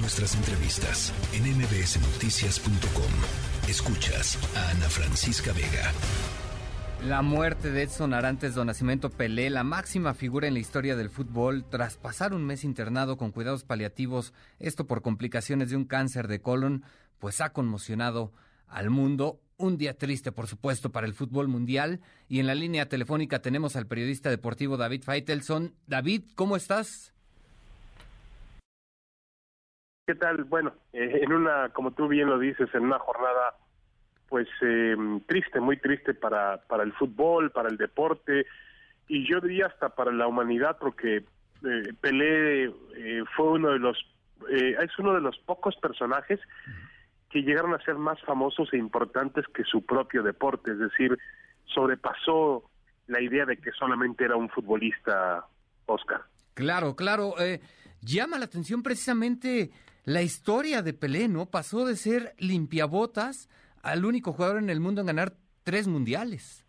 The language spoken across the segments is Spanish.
Nuestras entrevistas en mbsnoticias.com. Escuchas a Ana Francisca Vega. La muerte de Edson Arantes do Nascimento Pelé, la máxima figura en la historia del fútbol, tras pasar un mes internado con cuidados paliativos, esto por complicaciones de un cáncer de colon, pues ha conmocionado al mundo. Un día triste, por supuesto, para el fútbol mundial. Y en la línea telefónica tenemos al periodista deportivo David Feitelson. David, ¿cómo estás? ¿Qué tal? Bueno, eh, en una, como tú bien lo dices, en una jornada pues eh, triste, muy triste para, para el fútbol, para el deporte y yo diría hasta para la humanidad porque eh, Pelé eh, fue uno de los, eh, es uno de los pocos personajes que llegaron a ser más famosos e importantes que su propio deporte, es decir, sobrepasó la idea de que solamente era un futbolista, Oscar. Claro, claro. Llama la atención precisamente la historia de Pelé, ¿no? Pasó de ser limpiabotas al único jugador en el mundo en ganar tres mundiales.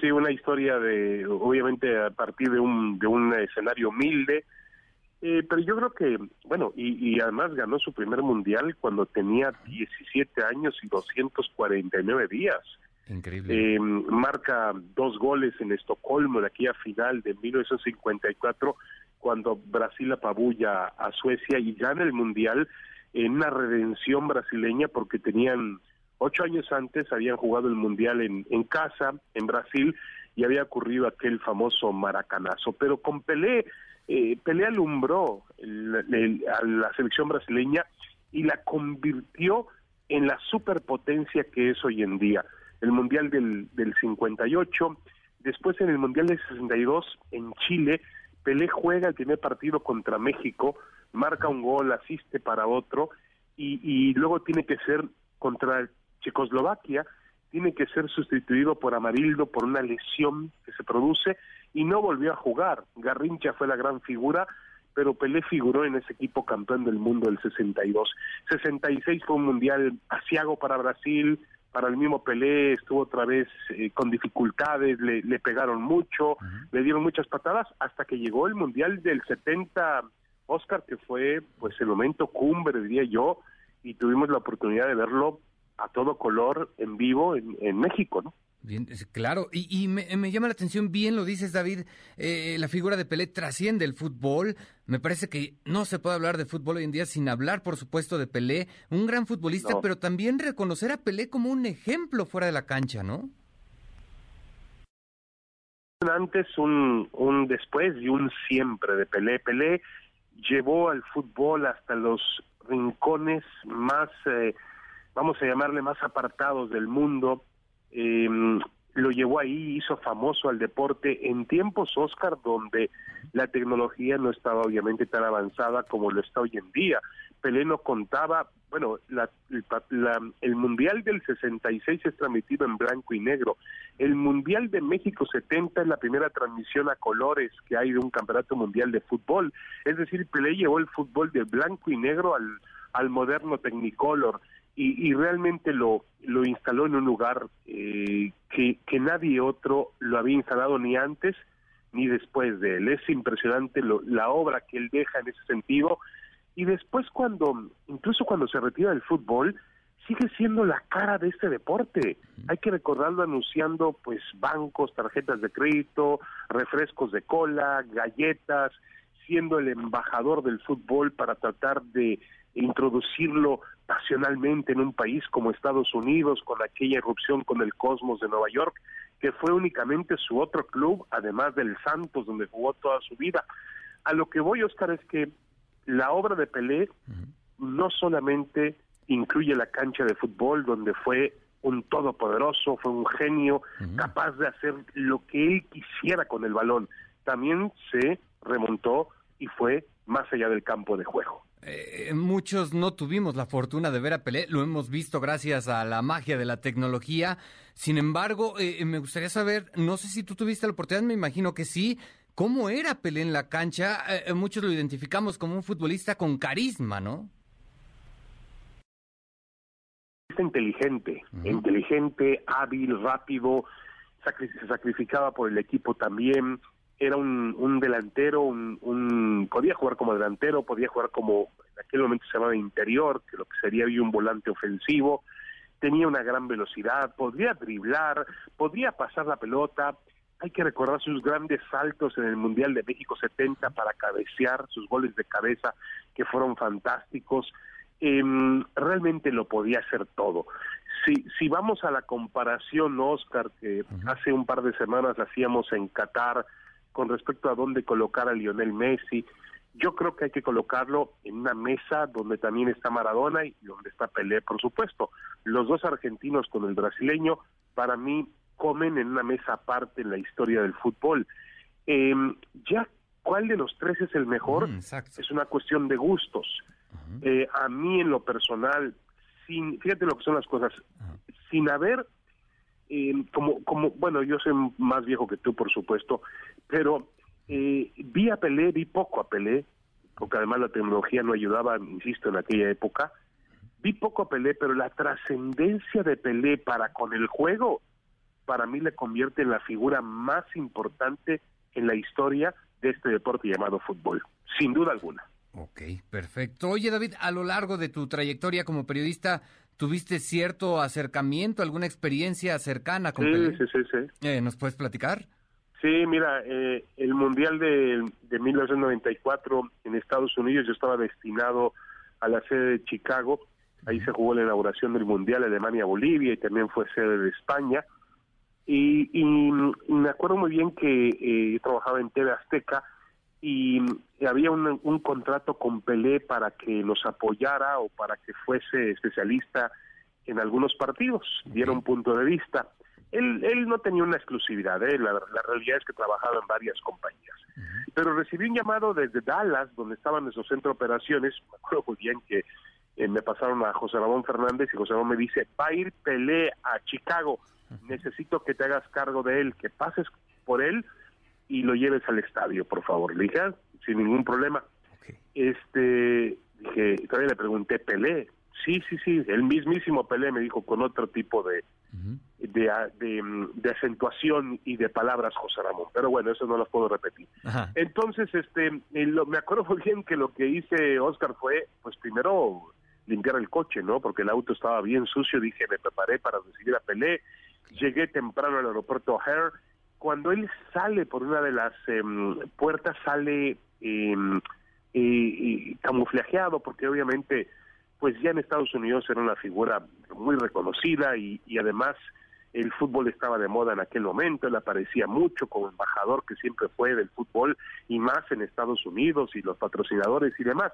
Sí, una historia de, obviamente, a partir de un, de un escenario humilde, eh, pero yo creo que, bueno, y, y además ganó su primer mundial cuando tenía 17 años y 249 días. Increíble. Eh, marca dos goles en Estocolmo en aquella final de 1954 cuando Brasil apabulla a Suecia y gana el mundial en una redención brasileña porque tenían ocho años antes habían jugado el mundial en, en casa en Brasil y había ocurrido aquel famoso maracanazo. Pero con Pelé eh, Pelé alumbró el- a la selección brasileña y la convirtió en la superpotencia que es hoy en día. El mundial del, del 58 después en el mundial del 62 en Chile Pelé juega el primer partido contra México, marca un gol, asiste para otro y, luego tiene que ser contra Checoslovaquia, tiene que ser sustituido por Amarildo por una lesión que se produce y no volvió a jugar. Garrincha fue la gran figura, pero Pelé figuró en ese equipo campeón del mundo del 62. 66 fue un mundial asiago para Brasil, para el mismo Pelé estuvo otra vez eh, con dificultades, le, le pegaron mucho, le dieron muchas patadas hasta que llegó el mundial del 70, Oscar, que fue pues el momento cumbre, diría yo, y tuvimos la oportunidad de verlo a todo color en vivo en, en México, ¿no? Bien, claro, y, y me, me llama la atención, bien lo dices David, eh, la figura de Pelé trasciende el fútbol, me parece que no se puede hablar de fútbol hoy en día sin hablar, por supuesto, de Pelé, un gran futbolista, No. pero también reconocer a Pelé como un ejemplo fuera de la cancha, ¿no? un antes, un, un después y un siempre de Pelé. Pelé llevó al fútbol hasta los rincones más, eh, vamos a llamarle más apartados del mundo. Eh, lo llevó ahí, hizo famoso al deporte en tiempos, Oscar, donde la tecnología no estaba obviamente tan avanzada como lo está hoy en día. Pelé no contaba, bueno, la- el Mundial del 66 es transmitido en blanco y negro. El Mundial de México 70 es la primera transmisión a colores que hay de un campeonato mundial de fútbol. Es decir, Pelé llevó el fútbol de blanco y negro al, al moderno Technicolor y, y realmente lo, lo instaló en un lugar eh, que, que nadie otro lo había instalado ni antes ni después de él. Es impresionante lo- la obra que él deja en ese sentido. Y después cuando, incluso cuando se retira del fútbol, sigue siendo la cara de este deporte. Hay que recordarlo anunciando pues bancos, tarjetas de crédito, refrescos de cola, galletas, siendo el embajador del fútbol para tratar de introducirlo pasionalmente en un país como Estados Unidos, con aquella irrupción con el Cosmos de Nueva York, que fue únicamente su otro club, además del Santos, donde jugó toda su vida. A lo que voy, Oscar, es que la obra de Pelé no solamente incluye la cancha de fútbol, donde fue un todopoderoso, fue un genio, capaz de hacer lo que él quisiera con el balón. También se remontó y fue más allá del campo de juego. Eh, muchos no tuvimos la fortuna de ver a Pelé, lo hemos visto gracias a la magia de la tecnología. Sin embargo, eh, me gustaría saber, no sé si tú tuviste la oportunidad, me imagino que sí, ¿cómo era Pelé en la cancha? Eh, muchos lo identificamos como un futbolista con carisma, ¿no? Es inteligente, inteligente, hábil, rápido, sacri- se sacrificaba por el equipo también, era un, un delantero, un, un, podía jugar como delantero, podía jugar como en aquel momento se llamaba interior, que lo que sería hoy un volante ofensivo, tenía una gran velocidad, podría driblar, podía pasar la pelota. Hay que recordar sus grandes saltos en el Mundial de México 70 para cabecear, sus goles de cabeza que fueron fantásticos. Eh, realmente lo podía hacer todo. Si, si vamos a la comparación, Oscar, que hace un par de semanas hacíamos en Qatar con respecto a dónde colocar a Lionel Messi, yo creo que hay que colocarlo en una mesa donde también está Maradona y donde está Pelé, por supuesto. Los dos argentinos con el brasileño, para mí, comen en una mesa aparte en la historia del fútbol. Eh, ya cuál de los tres es el mejor Mm, es una cuestión de gustos. Eh, a mí en lo personal, sin, fíjate lo que son las cosas, sin haber, eh, como, bueno, yo soy más viejo que tú, por supuesto, pero eh, vi a Pelé, vi poco a Pelé, porque además la tecnología no ayudaba, insisto, en aquella época. Vi poco a Pelé, pero la trascendencia de Pelé para con el juego, para mí le convierte en la figura más importante en la historia de este deporte llamado fútbol, sin duda alguna. Ok, perfecto. Oye, David, a lo largo de tu trayectoria como periodista, ¿tuviste cierto acercamiento, alguna experiencia cercana con Sí, Pelé? sí, sí, sí. Eh, ¿Nos puedes platicar? Sí, mira, eh, el Mundial de, de 1994 en Estados Unidos, yo estaba destinado a la sede de Chicago, ahí se jugó la inauguración del Mundial Alemania-Bolivia y también fue sede de España. Y, y me acuerdo muy bien que eh, yo trabajaba en TV Azteca y había un, un contrato con Pelé para que los apoyara o para que fuese especialista en algunos partidos, diera un punto de vista. Él, él no tenía una exclusividad, ¿eh? la, la realidad es que trabajaba en varias compañías. Pero recibí un llamado desde Dallas, donde estaban en su centro de operaciones, me acuerdo muy bien que eh, me pasaron a José Ramón Fernández y José Ramón me dice, va a ir Pelé a Chicago, necesito que te hagas cargo de él, que pases por él y lo lleves al estadio, por favor. Le dije, "Ah, sin ningún problema. Este, dije, todavía le pregunté, Pelé. Sí, sí, sí, el mismísimo Pelé me dijo con otro tipo de, de, de, mm, de acentuación y de palabras José Ramón, pero bueno, eso no lo puedo repetir. Ajá. Entonces, este, eh, lo- me acuerdo muy bien que lo que hice, Oscar, fue, pues primero limpiar el coche, ¿no? Porque el auto estaba bien sucio, dije, me preparé para recibir a Pelé, llegué temprano al aeropuerto O'Hare, cuando él sale por una de las em, puertas, sale eh, eh, camuflajeado, porque obviamente, pues ya en Estados Unidos era una figura muy reconocida y, y además el fútbol estaba de moda en aquel momento, él aparecía mucho como embajador que siempre fue del fútbol y más en Estados Unidos y los patrocinadores y demás.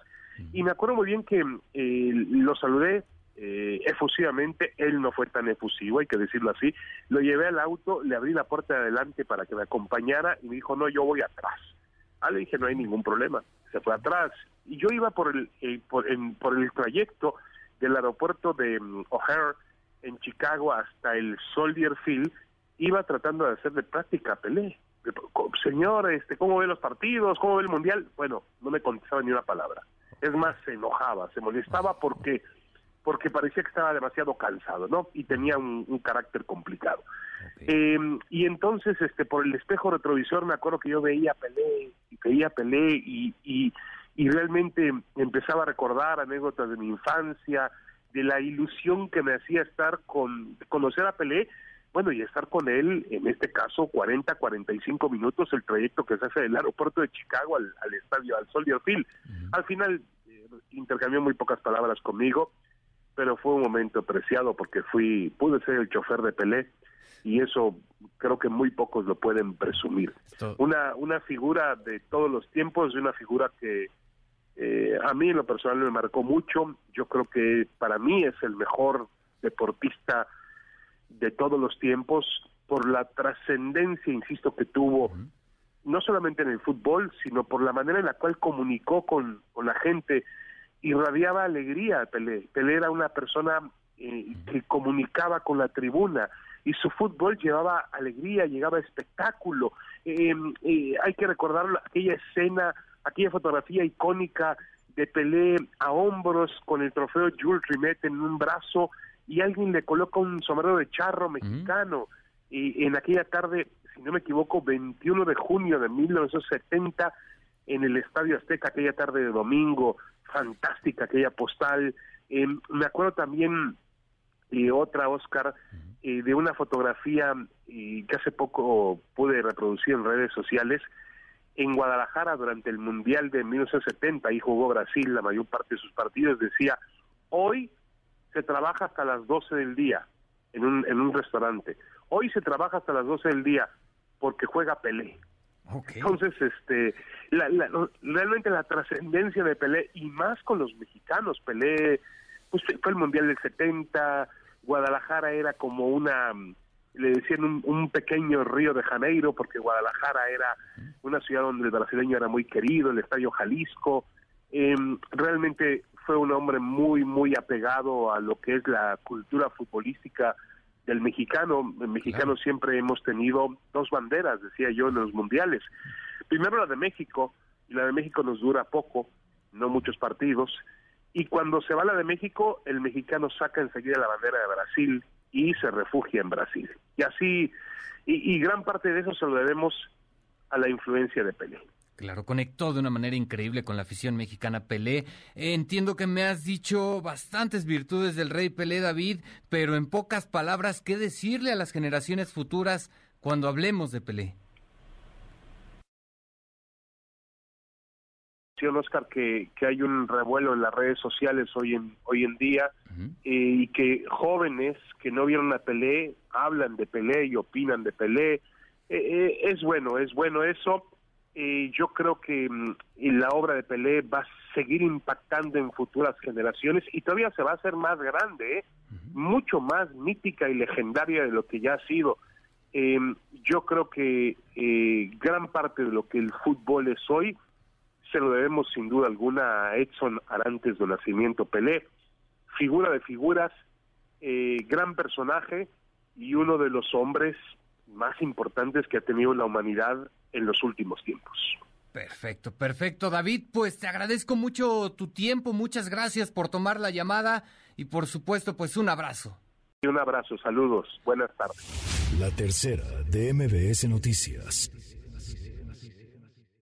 Y me acuerdo muy bien que eh, lo saludé eh, efusivamente, él no fue tan efusivo, hay que decirlo así, lo llevé al auto, le abrí la puerta de adelante para que me acompañara y me dijo, no, yo voy atrás. Ah, le dije, no hay ningún problema, se fue atrás. Y yo iba por el, eh, por, en- por el trayecto del aeropuerto de mm, O'Hare en Chicago hasta el Soldier Field, iba tratando de hacerle práctica a Pelé. Señor, este, ¿cómo ve los partidos? ¿Cómo ve el Mundial? Bueno, no me contestaba ni una palabra. Es más, se enojaba, se molestaba porque porque parecía que estaba demasiado cansado, ¿no? Y tenía un, un carácter complicado. Eh, y entonces, este, por el espejo retrovisor, me acuerdo que yo veía Pelé, y veía Pelé, y, y, y realmente empezaba a recordar anécdotas de mi infancia, de la ilusión que me hacía estar con, conocer a Pelé, bueno, y estar con él, en este caso, 40, 45 minutos, el trayecto que se hace del aeropuerto de Chicago al, al estadio, al Soldier Field. Al final, eh, intercambió muy pocas palabras conmigo, pero fue un momento preciado porque fui, pude ser el chofer de Pelé y eso creo que muy pocos lo pueden presumir. Una, una figura de todos los tiempos, una figura que eh, a mí en lo personal me marcó mucho. Yo creo que para mí es el mejor deportista de todos los tiempos por la trascendencia, insisto, que tuvo no solamente en el fútbol, sino por la manera en la cual comunicó con, con la gente, irradiaba alegría Pelé. Pelé era una persona eh, que comunicaba con la tribuna y su fútbol llevaba alegría, llegaba espectáculo. Eh, eh, hay que recordar aquella escena, aquella fotografía icónica de Pelé a hombros con el trofeo Jules Rimet en un brazo y alguien le coloca un sombrero de charro mexicano y en aquella tarde si no me equivoco, 21 de junio de 1970 en el Estadio Azteca, aquella tarde de domingo, fantástica aquella postal. Eh, me acuerdo también y otra, Oscar, eh, de una fotografía y que hace poco pude reproducir en redes sociales, en Guadalajara durante el Mundial de 1970, ahí jugó Brasil la mayor parte de sus partidos, decía, hoy se trabaja hasta las 12 del día en un, en un restaurante, hoy se trabaja hasta las 12 del día porque juega Pelé. Entonces, este, la, realmente la trascendencia de Pelé, y más con los mexicanos, Pelé, pues fue el Mundial del 70, Guadalajara era como una, le decían un, pequeño Río de Janeiro, porque Guadalajara era una ciudad donde el brasileño era muy querido, el Estadio Jalisco, em, realmente fue un hombre muy, muy apegado a lo que es la cultura futbolística del mexicano. El mexicano siempre hemos tenido dos banderas, decía yo, en los mundiales. Primero la de México, y la de México nos dura poco, no muchos partidos. Y cuando se va la de México, el mexicano saca enseguida la bandera de Brasil y se refugia en Brasil. Y así, y, y gran parte de eso se lo debemos a la influencia de Pelé. Claro, conectó de una manera increíble con la afición mexicana Pelé. entiendo que me has dicho bastantes virtudes del rey Pelé David, pero en pocas palabras, ¿qué decirle a las generaciones futuras cuando hablemos de Pelé? Oscar, que, que hay un revuelo en las redes sociales hoy en, hoy en día eh, y que jóvenes que no vieron a Pelé hablan de Pelé y opinan de Pelé. Eh, eh, es bueno, es bueno eso eh, yo creo que mm, la obra de Pelé va a seguir impactando en futuras generaciones y todavía se va a hacer más grande, ¿eh? mucho más mítica y legendaria de lo que ya ha sido. Eh, yo creo que eh, gran parte de lo que el fútbol es hoy se lo debemos sin duda alguna a Edson Arantes de Nacimiento Pelé, figura de figuras, gran personaje y uno de los hombres más importantes que ha tenido la humanidad en los últimos tiempos. Perfecto, perfecto, David. Pues te agradezco mucho tu tiempo, muchas gracias por tomar la llamada y por supuesto, pues un abrazo. Y un abrazo, saludos, buenas tardes. La tercera de MBS Noticias.